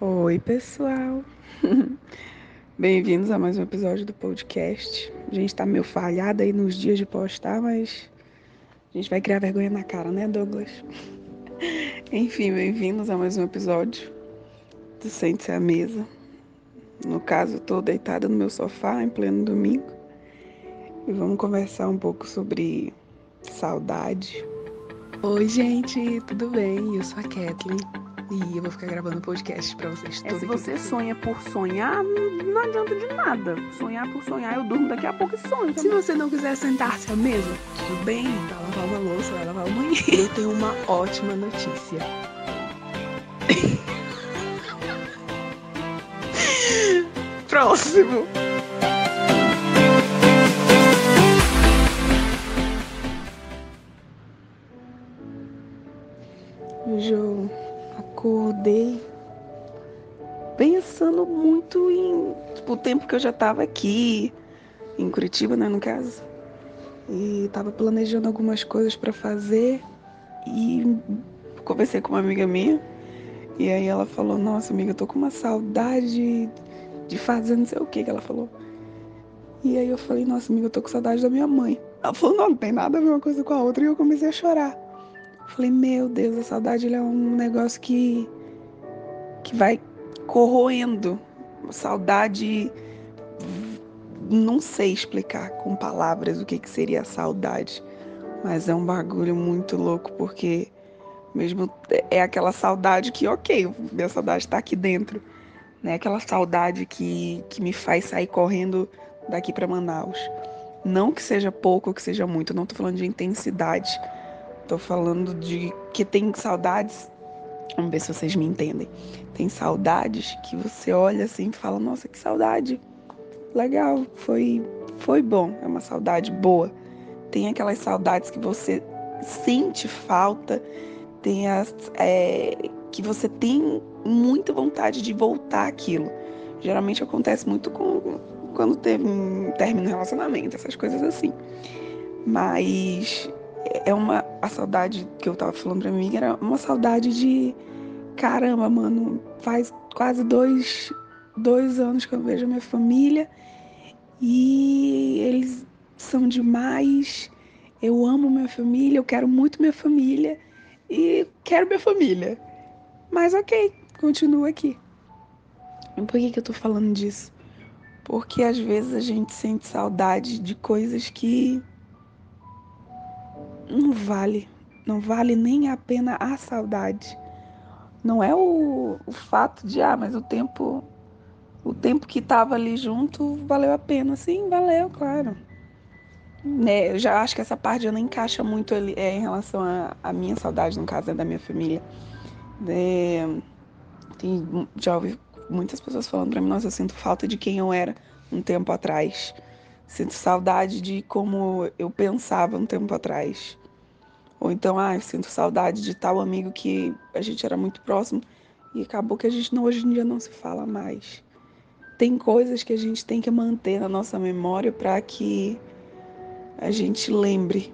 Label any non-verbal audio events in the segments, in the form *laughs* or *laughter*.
Oi, pessoal. *laughs* Bem-vindos a mais um episódio do podcast. A gente tá meio falhada aí nos dias de postar, mas a gente vai criar vergonha na cara, né, Douglas? *laughs* Enfim, bem-vindos a mais um episódio do Sente-se à Mesa. No caso, eu tô deitada no meu sofá em pleno domingo e vamos conversar um pouco sobre saudade. Oi, gente, tudo bem? Eu sou a Kathleen e eu vou ficar gravando podcast pra vocês. É, se você sonha por sonhar, não adianta de nada. Sonhar por sonhar, eu durmo daqui a pouco e sonho. Se você não quiser sentar-se à mesa, tudo bem, vai lavar uma louça, vai lavar o banheiro. Eu tenho uma ótima notícia. *laughs* Próximo. O tempo que eu já estava aqui, em Curitiba, né, no caso. E estava planejando algumas coisas para fazer e conversei com uma amiga minha. E aí ela falou: Nossa, amiga, eu tô com uma saudade de fazer não sei o que que ela falou. E aí eu falei: Nossa, amiga, eu tô com saudade da minha mãe. Ela falou: Não, não tem nada a ver uma coisa com a outra. E eu comecei a chorar. Falei, meu Deus, a saudade é um negócio que, que vai corroendo. Saudade, não sei explicar com palavras o que, que seria saudade, mas é um bagulho muito louco, porque mesmo é aquela saudade que, ok, minha saudade está aqui dentro, né? Aquela saudade que, que me faz sair correndo daqui para Manaus. Não que seja pouco ou que seja muito, não estou falando de intensidade Tô falando de que tem saudades. Vamos ver se vocês me entendem. Tem saudades que você olha assim e fala: Nossa, que saudade. Legal, foi, foi bom. É uma saudade boa. Tem aquelas saudades que você sente falta, tem as é, que você tem muita vontade de voltar aquilo. Geralmente acontece muito com quando teve um término relacionamento, essas coisas assim. Mas é uma a saudade que eu tava falando pra mim era uma saudade de caramba, mano, faz quase dois, dois anos que eu vejo a minha família e eles são demais. Eu amo minha família, eu quero muito minha família e quero minha família. Mas ok, continuo aqui. Por que, que eu tô falando disso? Porque às vezes a gente sente saudade de coisas que não vale, não vale nem a pena a saudade. Não é o, o fato de, ah, mas o tempo, o tempo que estava ali junto valeu a pena. Sim, valeu, claro. Né, eu já acho que essa parte já não encaixa muito ali, é, em relação à minha saudade, no caso, é da minha família. É, tem, já ouvi muitas pessoas falando para mim, nossa, eu sinto falta de quem eu era um tempo atrás. Sinto saudade de como eu pensava um tempo atrás. Ou então, ah, sinto saudade de tal amigo que a gente era muito próximo e acabou que a gente não, hoje em dia não se fala mais. Tem coisas que a gente tem que manter na nossa memória para que a gente lembre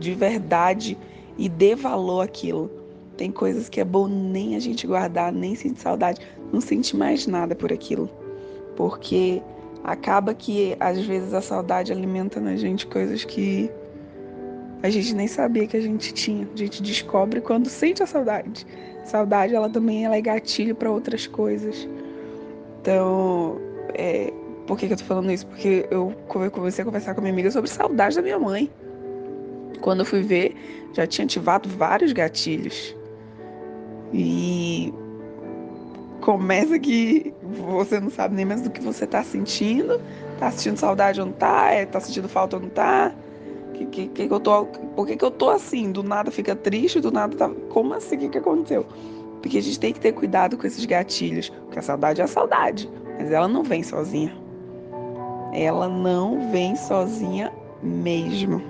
de verdade e dê valor àquilo. Tem coisas que é bom nem a gente guardar, nem sentir saudade, não sentir mais nada por aquilo. Porque acaba que às vezes a saudade alimenta na gente coisas que a gente nem sabia que a gente tinha. A gente descobre quando sente a saudade. Saudade, ela também ela é gatilho para outras coisas. Então, é, por que, que eu tô falando isso? Porque eu comecei a conversar com a minha amiga sobre saudade da minha mãe. Quando eu fui ver, já tinha ativado vários gatilhos. E começa que você não sabe nem mais do que você tá sentindo. Tá sentindo saudade ou não tá? É, tá sentindo falta ou não tá? Que, que, que, eu tô, por que, que eu tô assim? Do nada fica triste, do nada tá. Como assim? O que, que aconteceu? Porque a gente tem que ter cuidado com esses gatilhos. Porque a saudade é a saudade. Mas ela não vem sozinha. Ela não vem sozinha mesmo.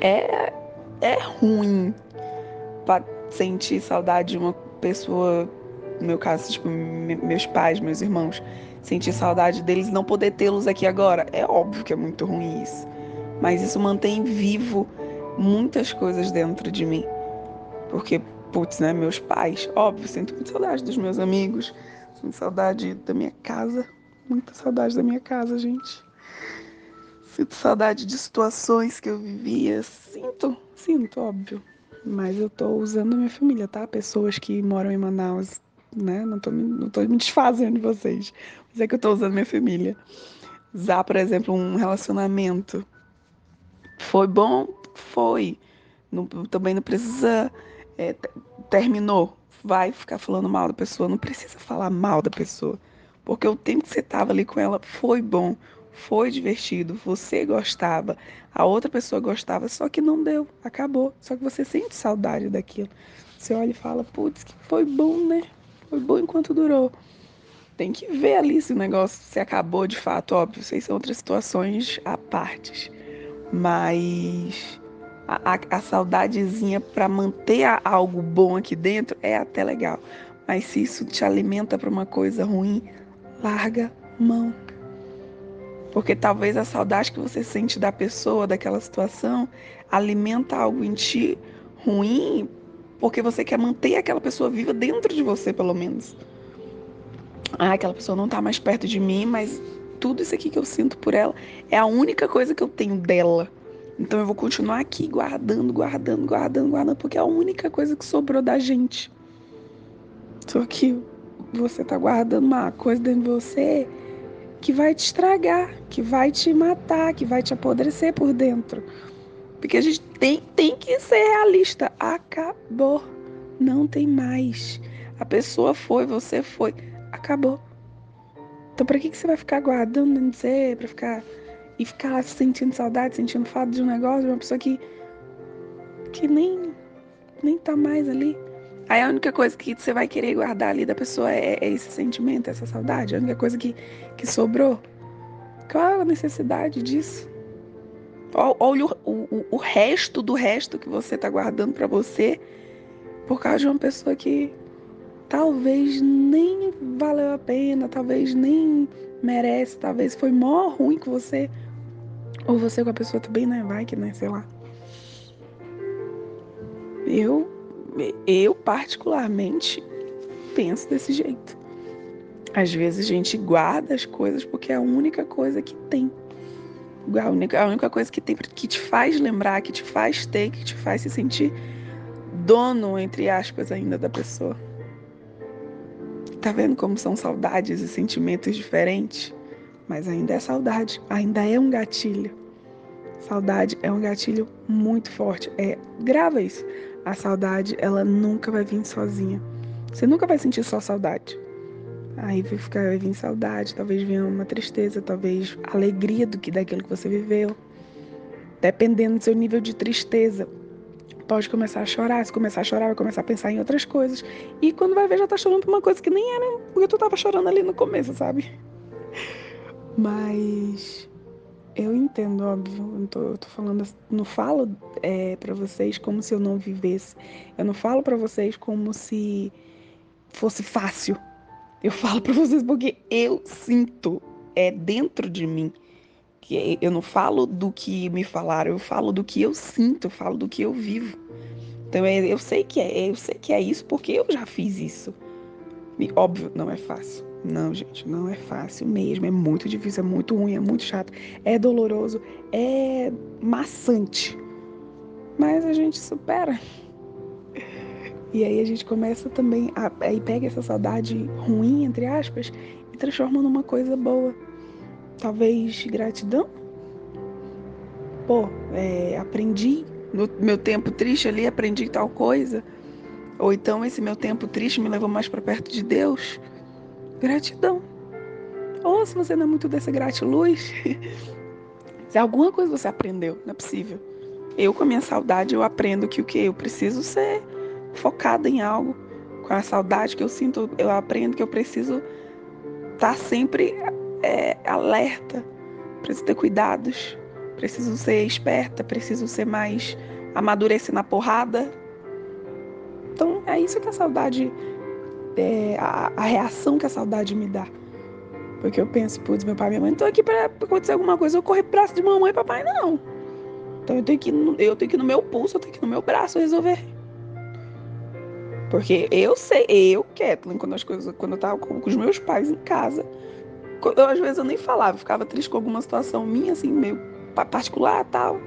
É, é ruim sentir saudade de uma pessoa no meu caso, tipo, meus pais, meus irmãos, sentir saudade deles não poder tê-los aqui agora. É óbvio que é muito ruim isso. Mas isso mantém vivo muitas coisas dentro de mim. Porque putz, né, meus pais, óbvio, sinto muita saudade dos meus amigos, sinto saudade da minha casa, muita saudade da minha casa, gente. Sinto saudade de situações que eu vivia, sinto, sinto, óbvio. Mas eu tô usando a minha família, tá? Pessoas que moram em Manaus, né? Não tô, não tô me desfazendo de vocês. Mas é que eu tô usando minha família. Usar, por exemplo, um relacionamento. Foi bom? Foi. Não, também não precisa é, terminou, vai ficar falando mal da pessoa. Não precisa falar mal da pessoa. Porque o tempo que você estava ali com ela foi bom, foi divertido, você gostava, a outra pessoa gostava, só que não deu, acabou. Só que você sente saudade daquilo. Você olha e fala, putz, que foi bom, né? Foi bom enquanto durou. Tem que ver ali se o negócio se acabou de fato, óbvio. Vocês são outras situações à parte. Mas a, a, a saudadezinha para manter algo bom aqui dentro é até legal. Mas se isso te alimenta para uma coisa ruim, larga mão. Porque talvez a saudade que você sente da pessoa, daquela situação, alimenta algo em ti ruim, porque você quer manter aquela pessoa viva dentro de você, pelo menos. Ah, aquela pessoa não está mais perto de mim, mas tudo isso aqui que eu sinto por ela é a única coisa que eu tenho dela. Então eu vou continuar aqui guardando, guardando, guardando, guardando, porque é a única coisa que sobrou da gente. Só que você tá guardando uma coisa dentro de você que vai te estragar, que vai te matar, que vai te apodrecer por dentro. Porque a gente tem, tem que ser realista. Acabou. Não tem mais. A pessoa foi, você foi. Acabou. Então, para que, que você vai ficar guardando de você? Pra ficar e ficar sentindo saudade, sentindo falta de um negócio, de uma pessoa que, que nem, nem tá mais ali. Aí a única coisa que você vai querer guardar ali da pessoa é, é esse sentimento, essa saudade. A única coisa que, que sobrou. Qual a necessidade disso? Olha o, o, o resto do resto que você tá guardando para você por causa de uma pessoa que talvez nem valeu a pena, talvez nem merece, talvez foi mó ruim com você. Ou você com a pessoa também, né? Vai que, né? Sei lá. Eu, eu particularmente penso desse jeito. Às vezes a gente guarda as coisas porque é a única coisa que tem. A única, a única coisa que tem que te faz lembrar, que te faz ter, que te faz se sentir dono, entre aspas, ainda da pessoa. Tá vendo como são saudades e sentimentos diferentes? Mas ainda é saudade, ainda é um gatilho. Saudade é um gatilho muito forte. É, grava isso. A saudade, ela nunca vai vir sozinha. Você nunca vai sentir só saudade. Aí vai ficar, vai vir saudade, talvez venha uma tristeza, talvez alegria do que daquilo que você viveu. Dependendo do seu nível de tristeza, pode começar a chorar. Se começar a chorar, vai começar a pensar em outras coisas. E quando vai ver, já tá chorando por uma coisa que nem era porque tu tava chorando ali no começo, sabe? Mas eu entendo, óbvio. Eu tô, eu tô falando, não falo é, para vocês como se eu não vivesse. Eu não falo para vocês como se fosse fácil. Eu falo para vocês porque eu sinto, é dentro de mim que eu não falo do que me falaram, eu falo do que eu sinto, eu falo do que eu vivo. Então é, eu sei que é, eu sei que é isso porque eu já fiz isso. E óbvio, não é fácil. Não, gente, não é fácil mesmo. É muito difícil, é muito ruim, é muito chato, é doloroso, é maçante. Mas a gente supera. E aí a gente começa também a, aí pega essa saudade ruim, entre aspas, e transforma numa coisa boa. Talvez gratidão. Pô, é, aprendi no meu tempo triste ali, aprendi tal coisa. Ou então esse meu tempo triste me levou mais para perto de Deus. Gratidão. Ou se você não é muito dessa gratiluz, *laughs* se alguma coisa você aprendeu, não é possível. Eu com a minha saudade eu aprendo que o que eu preciso ser focada em algo. Com a saudade que eu sinto, eu aprendo que eu preciso estar tá sempre é, alerta, preciso ter cuidados, preciso ser esperta, preciso ser mais amadurecer na porrada. Então é isso que a saudade, é, a, a, reação que a saudade me dá. Porque eu penso, putz, meu pai e minha mãe, estou aqui para acontecer alguma coisa, eu correr pro braço de mamãe e papai, não. Então eu tenho que eu tenho que ir no meu pulso, eu tenho que ir no meu braço resolver. Porque eu sei, eu, Kathleen, quando as coisas, quando eu tava com, com os meus pais em casa, eu, às vezes eu nem falava, ficava triste com alguma situação minha, assim, meio particular tal.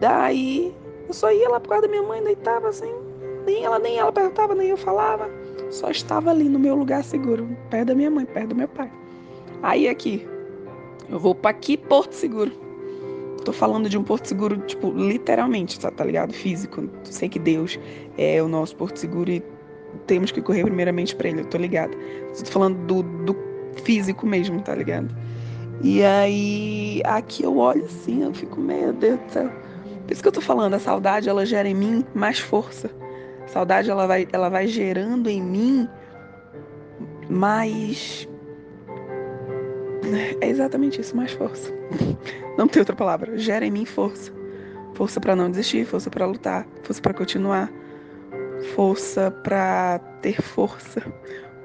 Daí eu só ia lá por causa da minha mãe, deitava assim, nem ela, nem ela perguntava, nem eu falava. Só estava ali no meu lugar seguro, perto da minha mãe, perto do meu pai. Aí aqui, eu vou para aqui, Porto Seguro. Tô falando de um Porto Seguro, tipo, literalmente, tá, tá ligado? Físico. Sei que Deus é o nosso Porto Seguro e temos que correr primeiramente para ele, eu tô ligado. Tô falando do, do físico mesmo, tá ligado? E aí, aqui eu olho assim, eu fico, meu Deus do céu. Por isso que eu tô falando, a saudade, ela gera em mim mais força. A saudade, ela vai, ela vai gerando em mim mais é exatamente isso, mais força. Não tem outra palavra. Gera em mim força. Força para não desistir, força para lutar, força para continuar, força para ter força,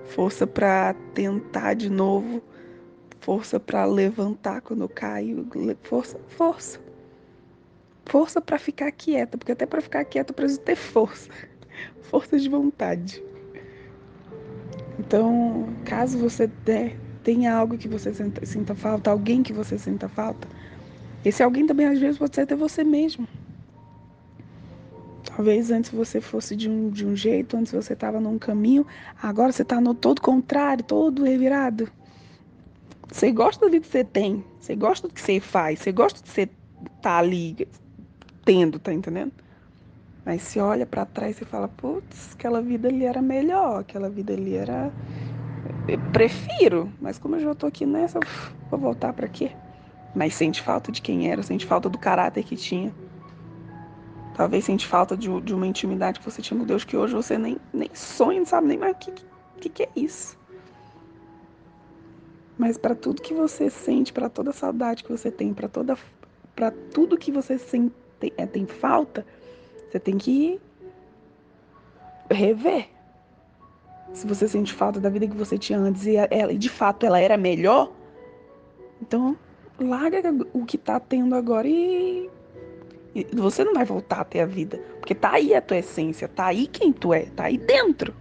força para tentar de novo, força para levantar quando eu caio, força, força. Força para ficar quieta, porque até para ficar quieta eu preciso ter força. Força de vontade. Então, caso você der tem algo que você sinta falta, alguém que você sinta falta. Esse alguém também às vezes pode ser até você mesmo. Talvez antes você fosse de um, de um jeito, antes você estava num caminho, agora você está no todo contrário, todo revirado. Você gosta vida que você tem, você gosta do que você faz, você gosta de você estar tá ali tendo, tá entendendo? Mas se olha para trás e fala, putz, aquela vida ali era melhor, aquela vida ali era eu prefiro, mas como eu já tô aqui nessa, vou voltar para quê? Mas sente falta de quem era, sente falta do caráter que tinha. Talvez sente falta de, de uma intimidade que você tinha com Deus que hoje você nem, nem sonha, não sabe nem mais o que, que, que é isso. Mas para tudo que você sente, para toda saudade que você tem, para toda para tudo que você sente, é, tem falta, você tem que rever se você sente falta da vida que você tinha antes e ela, de fato ela era melhor, então larga o que tá tendo agora e, e você não vai voltar a ter a vida, porque tá aí a tua essência, tá aí quem tu é, tá aí dentro.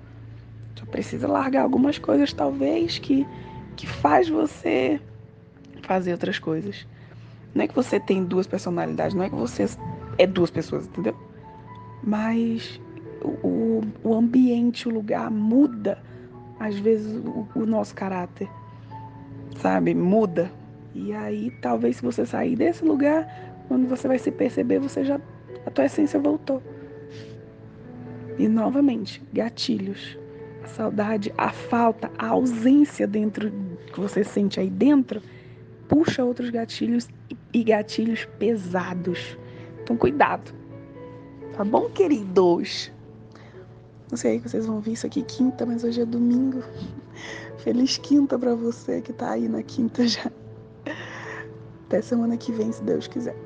Só precisa largar algumas coisas talvez que que faz você fazer outras coisas. Não é que você tem duas personalidades, não é que você é duas pessoas, entendeu? Mas o, o ambiente, o lugar muda, às vezes, o, o nosso caráter, sabe? Muda. E aí, talvez, se você sair desse lugar, quando você vai se perceber, você já. a tua essência voltou. E novamente, gatilhos. A saudade, a falta, a ausência dentro que você sente aí dentro, puxa outros gatilhos e gatilhos pesados. Então, cuidado. Tá bom, queridos? Não sei vocês vão ver isso aqui quinta, mas hoje é domingo. Feliz quinta para você que tá aí na quinta já. Até semana que vem, se Deus quiser.